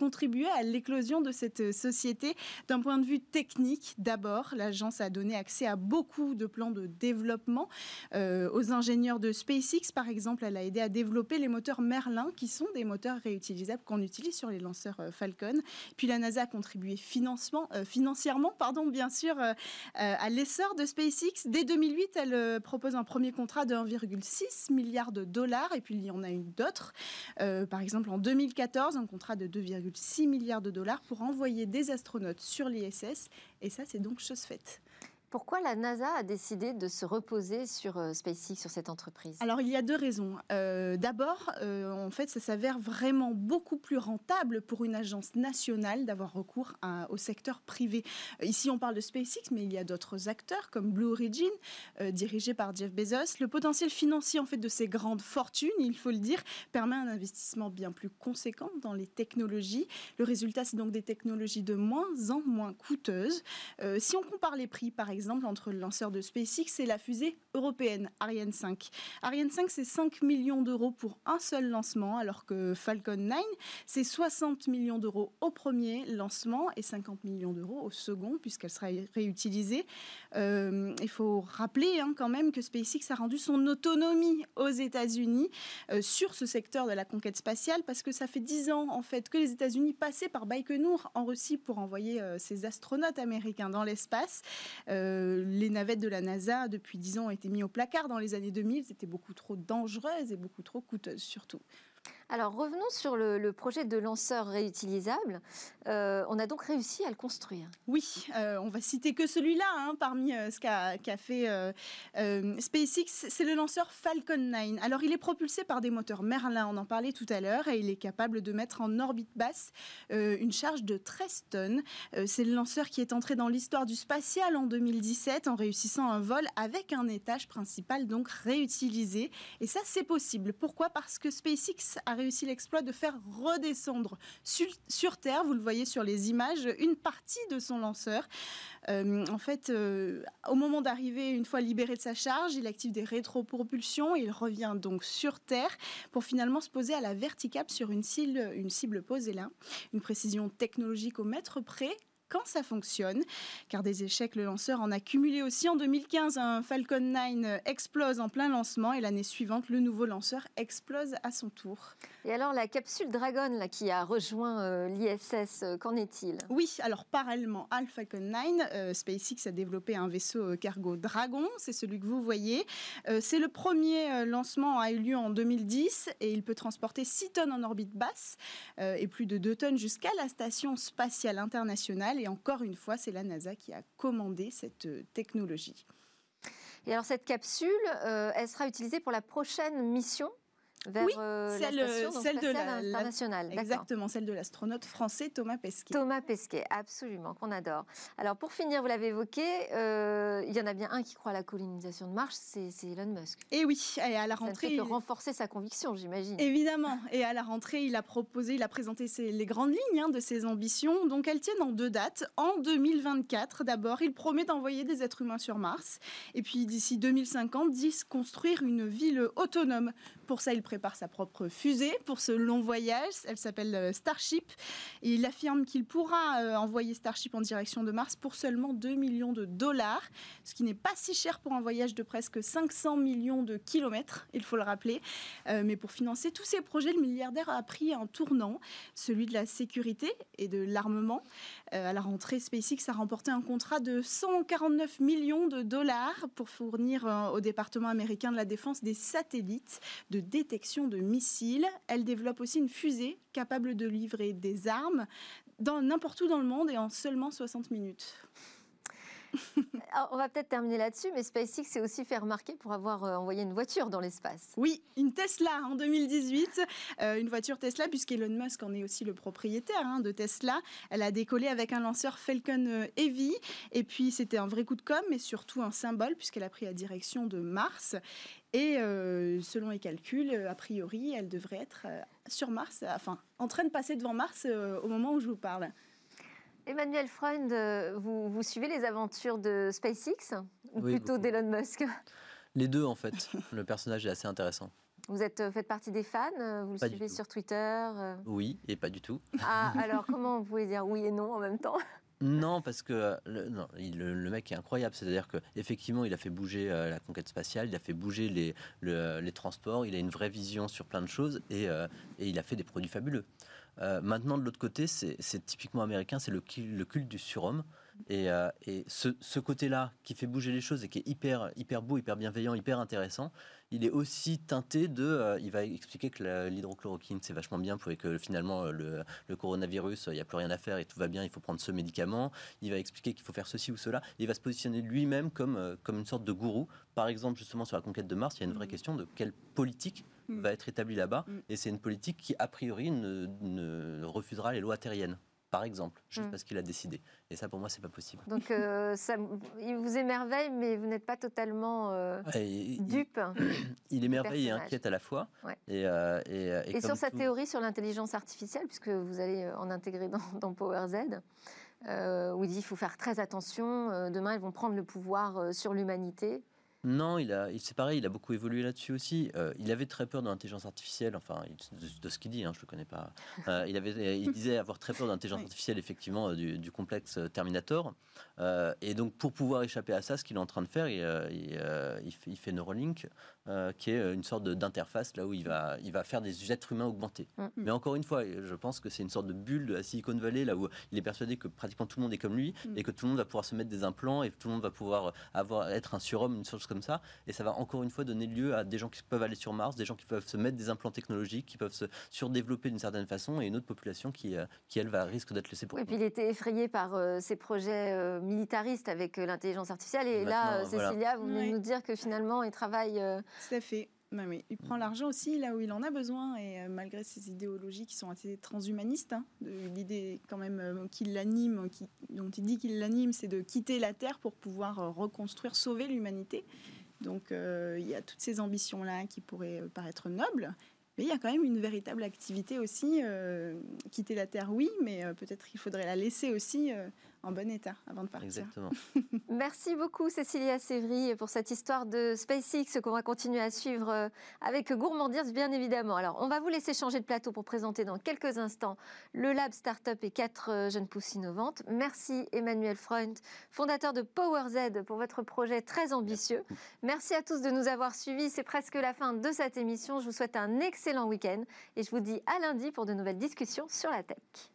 contribué à l'éclosion de cette société d'un point de vue technique. D'abord, l'agence a donné accès à beaucoup de plans de développement euh, aux ingénieurs de SpaceX. Par exemple, elle a aidé à développer les moteurs Merlin, qui sont des moteurs réutilisables qu'on utilise sur les lanceurs euh, Falcon. Puis la NASA a contribué euh, financièrement, pardon, bien sûr, à l'essor de SpaceX. Dès 2008, elle propose un premier contrat de 1,6 milliard de dollars, et puis il y en a une d'autres. par exemple, en 2014, un contrat de 2,5 6 milliards de dollars pour envoyer des astronautes sur l'ISS. Et ça, c'est donc chose faite. Pourquoi la NASA a décidé de se reposer sur euh, SpaceX, sur cette entreprise? Alors, il y a deux raisons. Euh, d'abord, euh, en fait, ça s'avère vraiment beaucoup plus rentable pour une agence nationale d'avoir recours au secteur privé. Ici, on parle de SpaceX, mais il y a d'autres acteurs comme Blue Origin, dirigé par Jeff Bezos. Le potentiel financier, en fait, de ces grandes fortunes, il faut le dire, permet un investissement bien plus conséquent dans les technologies. Le résultat, c'est donc des technologies de moins en moins coûteuses. si on compare les prix, par exemple, exemple, entre le lanceur de SpaceX et la fusée européenne Ariane 5. Ariane 5, c'est 5 millions d'euros pour un seul lancement, alors que Falcon 9, c'est 60 millions d'euros au premier lancement et 50 millions d'euros au second, puisqu'elle sera réutilisée. Euh, il faut rappeler hein, quand même que SpaceX a rendu son autonomie aux États-Unis euh, sur ce secteur de la conquête spatiale, parce que ça fait 10 ans en fait que les États-Unis passaient par Baïkonour en Russie pour envoyer euh, ces astronautes américains dans l'espace. Euh, les navettes de la NASA, depuis 10 ans, ont été mis au placard. Dans les années 2000, c'était beaucoup trop dangereuses et beaucoup trop coûteuses surtout. Alors revenons sur le, projet de lanceur réutilisable. Euh, on a donc réussi à le construire. Oui, euh, on va citer que celui-là hein, parmi euh, ce qu'a fait SpaceX. C'est le lanceur Falcon 9. Alors il est propulsé par des moteurs Merlin, on en parlait tout à l'heure, et il est capable de mettre en orbite basse une charge de 13 tonnes. C'est le lanceur qui est entré dans l'histoire du spatial en 2017 en réussissant un vol avec un étage principal donc réutilisé. Et ça c'est possible. Pourquoi? Parce que SpaceX a réussi l'exploit de faire redescendre sur, Terre, vous le voyez sur les images, une partie de son lanceur. Euh, en fait, euh, au moment d'arriver, une fois libéré de sa charge, il active des rétropropulsions. Il revient donc sur Terre pour finalement se poser à la verticale sur une cible, une cible posée là. Une précision technologique au mètre près quand ça fonctionne. Car des échecs, le lanceur en a cumulé aussi. En 2015, un Falcon 9 explose en plein lancement et l'année suivante, le nouveau lanceur explose à son tour. Et alors, la capsule Dragon là, qui a rejoint euh, l'ISS, euh, qu'en est-il? Oui, alors parallèlement à Falcon 9, euh, SpaceX a développé un vaisseau cargo Dragon, c'est celui que vous voyez. c'est le premier lancement a eu lieu en 2010 et il peut transporter 6 tonnes en orbite basse et plus de 2 tonnes jusqu'à la station spatiale internationale. Et encore une fois, c'est la NASA qui a commandé cette technologie. Et alors cette capsule, elle sera utilisée pour la prochaine mission vers oui, euh, celle, la station celle de internationale. Exactement, celle de l'astronaute français Thomas Pesquet. Thomas Pesquet, absolument, qu'on adore. Alors pour finir, vous l'avez évoqué, euh, il y en a bien un qui croit à la colonisation de Mars, c'est Elon Musk. Et oui, et à la rentrée... Ça ne fait que renforcer sa conviction, j'imagine. Évidemment, et à la rentrée, il a proposé, il a présenté les grandes lignes hein, de ses ambitions, donc elles tiennent en deux dates. En 2024, d'abord, il promet d'envoyer des êtres humains sur Mars, et puis d'ici 2050, dit construire une ville autonome. Pour ça, il prépare sa propre fusée pour ce long voyage. Elle s'appelle euh, Starship. Et il affirme qu'il pourra euh, envoyer Starship en direction de Mars pour seulement 2 millions de dollars, ce qui n'est pas si cher pour un voyage de presque 500 millions de kilomètres, il faut le rappeler. Euh, mais pour financer tous ces projets, le milliardaire a pris un tournant, celui de la sécurité et de l'armement. à la rentrée, SpaceX a remporté un contrat de 149 millions de dollars pour fournir au département américain de la défense des satellites de détection de missiles. Elle développe aussi une fusée capable de livrer des armes dans n'importe où dans le monde et en seulement 60 minutes. on va peut-être terminer là-dessus, mais SpaceX s'est aussi fait remarquer pour avoir euh, envoyé une voiture dans l'espace. Oui, une Tesla en 2018, euh, une voiture Tesla, puisqu'Elon Musk en est aussi le propriétaire hein, de Tesla. Elle a décollé avec un lanceur Falcon euh, Heavy, et puis c'était un vrai coup de com', mais surtout un symbole, puisqu'elle a pris la direction de Mars. Et selon les calculs, a priori, elle devrait être sur Mars, enfin, en train de passer devant Mars au moment où je vous parle. Emmanuel Freund, euh, vous, suivez les aventures de SpaceX ou plutôt d'Elon Musk? Les deux, en fait. Le personnage est assez intéressant. Vous êtes, euh, faites partie des fans euh, Vous le suivez sur Twitter Oui, et pas du tout. Ah, alors comment vous pouvez dire oui et non en même temps? Non, parce que le, le, mec est incroyable. C'est-à-dire qu'effectivement, il a fait bouger la conquête spatiale, il a fait bouger les, les, transports, il a une vraie vision sur plein de choses et, et il a fait des produits fabuleux. Euh, maintenant, de l'autre côté, c'est typiquement américain, c'est le, le, culte du surhomme. Et, euh, et ce, côté-là, qui fait bouger les choses et qui est hyper, hyper beau, hyper bienveillant, hyper intéressant, il est aussi teinté de. Euh, il va expliquer que l'hydrochloroquine, c'est vachement bien pour que finalement le, le coronavirus, il n'y a plus rien à faire et tout va bien, il faut prendre ce médicament. Il va expliquer qu'il faut faire ceci ou cela. Il va se positionner lui-même comme, comme une sorte de gourou. Par exemple, justement, sur la conquête de Mars, il y a une vraie mmh. question de quelle politique Mm. va être établie là-bas. Mm. Et c'est une politique qui, a priori, ne, refusera les lois terriennes par exemple, juste mm. parce qu'il a décidé. Et ça, pour moi, c'est pas possible. Donc, euh, ça, il vous émerveille, mais vous n'êtes pas totalement euh, dupe. Il, émerveille et inquiète à la fois. Et, euh, et, sur sa théorie sur l'intelligence artificielle, puisque vous allez en intégrer dans, dans Power Z, où il dit qu'il faut faire très attention. demain, ils vont prendre le pouvoir sur l'humanité. Non, il a, c'est pareil, il a beaucoup évolué là-dessus aussi. Euh, il avait très peur de l'intelligence artificielle, enfin, de, ce qu'il dit, hein, je le connais pas. Euh, il, avait, il disait avoir très peur de l'intelligence artificielle, effectivement, euh, du, complexe Terminator. et donc, pour pouvoir échapper à ça, ce qu'il est en train de faire, il, il fait, Neuralink, qui est une sorte d'interface là où il va, il va faire des êtres humains augmentés. Mm. Mais encore une fois, je pense que c'est une sorte de bulle de la Silicon Valley, là où il est persuadé que pratiquement tout le monde est comme lui mm. et que tout le monde va pouvoir se mettre des implants et tout le monde va pouvoir avoir, être un surhomme, une chose comme ça. Et ça va encore une fois donner lieu à des gens qui peuvent aller sur Mars, des gens qui peuvent se mettre des implants technologiques, qui peuvent se surdévelopper d'une certaine façon, et une autre population qui, euh, qui elle, va risque d'être laissée pour. Et puis il était effrayé par euh, ces projets euh, militaristes avec l'intelligence artificielle. Et là, Cécilia, vous venez nous dire que finalement, il travaille. Tout à fait. Mais il prend l'argent aussi là où il en a besoin et malgré ses idéologies qui sont assez transhumanistes, hein, l'idée quand même qui l'anime, qui, dont il dit qu'il l'anime, c'est de quitter la Terre pour pouvoir reconstruire, sauver l'humanité. Donc euh, il y a toutes ces ambitions-là qui pourraient euh, paraître nobles, Mais il y a quand même une véritable activité aussi. euh, quitter la Terre, oui, mais euh, peut-être qu'il faudrait la laisser aussi euh, en bon état avant de partir. Exactement. Merci beaucoup Cécilia Sévry pour cette histoire de SpaceX qu'on va continuer à suivre euh, avec Gourmandirs bien évidemment. Alors on va vous laisser changer de plateau pour présenter dans quelques instants le Lab Startup et quatre euh, jeunes pousses innovantes. Merci Emmanuel Freund, fondateur de PowerZ pour votre projet très ambitieux. Merci à tous de nous avoir suivis. C'est presque la fin de cette émission. Je vous souhaite un excellent week-end et je vous dis à lundi pour de nouvelles discussions sur la tech.